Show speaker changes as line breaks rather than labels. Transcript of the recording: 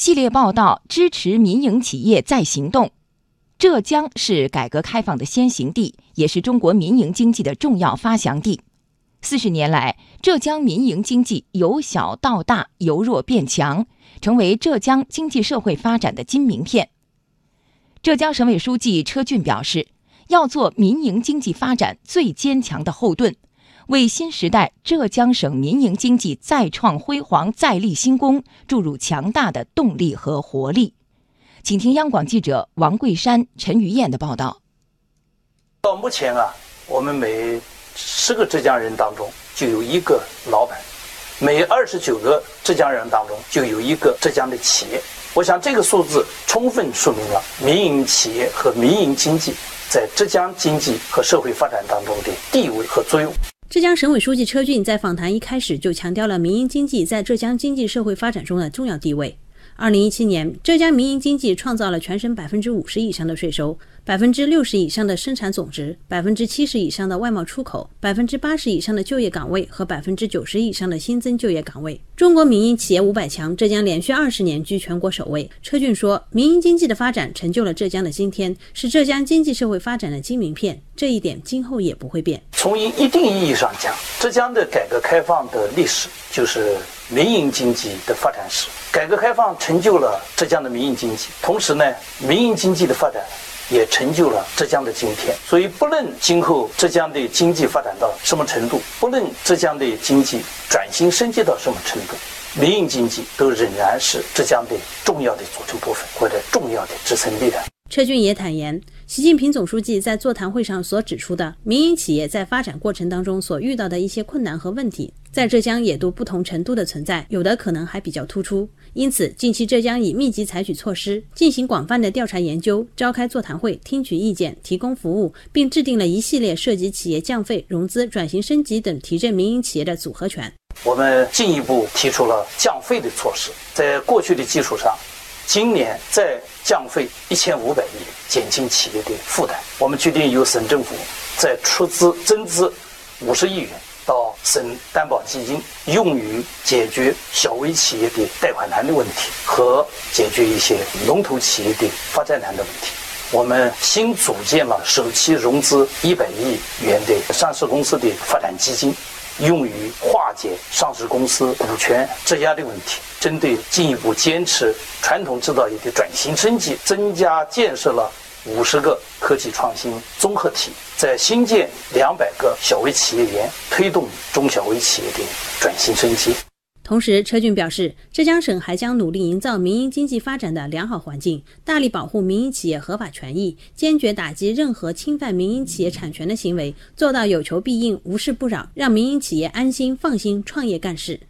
系列报道支持民营企业再行动。浙江是改革开放的先行地，也是中国民营经济的重要发祥地。四十年来，浙江民营经济由小到大，由弱变强，成为浙江经济社会发展的金名片。浙江省委书记车俊表示，要做民营经济发展最坚强的后盾。为新时代浙江省民营经济再创辉煌、再立新功注入强大的动力和活力。请听央广记者王桂山、陈于燕的报道。
到目前啊，我们每十个浙江人当中就有一个老板，每二十九个浙江人当中就有一个浙江的企业。我想这个数字充分说明了民营企业和民营经济在浙江经济和社会发展当中的地位和作用。
浙江省委书记车俊在访谈一开始就强调了民营经济在浙江经济社会发展中的重要地位。二零一七年，浙江民营经济创造了全省百分之五十以上的税收，百分之六十以上的生产总值，百分之七十以上的外贸出口，百分之八十以上的就业岗位和百分之九十以上的新增就业岗位。中国民营企业五百强，浙江连续二十年居全国首位。车俊说，民营经济的发展成就了浙江的今天，是浙江经济社会发展的金名片，这一点今后也不会变。
从一定意义上讲，浙江的改革开放的历史就是民营经济的发展史。改革开放成就了浙江的民营经济，同时呢，民营经济的发展也成就了浙江的今天。所以，不论今后浙江的经济发展到什么程度，不论浙江的经济转型升级到什么程度，民营经济都仍然是浙江的重要的组成部分或者重要的支撑力量。
车俊也坦言，习近平总书记在座谈会上所指出的民营企业在发展过程当中所遇到的一些困难和问题，在浙江也都不同程度的存在，有的可能还比较突出。因此，近期浙江已密集采取措施，进行广泛的调查研究，召开座谈会，听取意见，提供服务，并制定了一系列涉及企业降费、融资、转型升级等提振民营企业的组合拳。
我们进一步提出了降费的措施，在过去的基础上。今年再降费一千五百亿，减轻企业的负担。我们决定由省政府再出资增资五十亿元省担保基金，用于解决小微企业的贷款难的问题和解决一些龙头企业的发债难的问题。我们新组建了首期融资一百亿元的上市公司的发展基金。用于化解上市公司股权质押的问题。针对进一步坚持传统制造业的转型升级，增加建设了五十个科技创新综合体，在新建两百个小微企业园，推动中小微企业的转型升级。
同时，车俊表示，浙江省还将努力营造民营经济发展的良好环境，大力保护民营企业合法权益，坚决打击任何侵犯民营企业产权的行为，做到有求必应、无事不扰，让民营企业安心放心创业干事。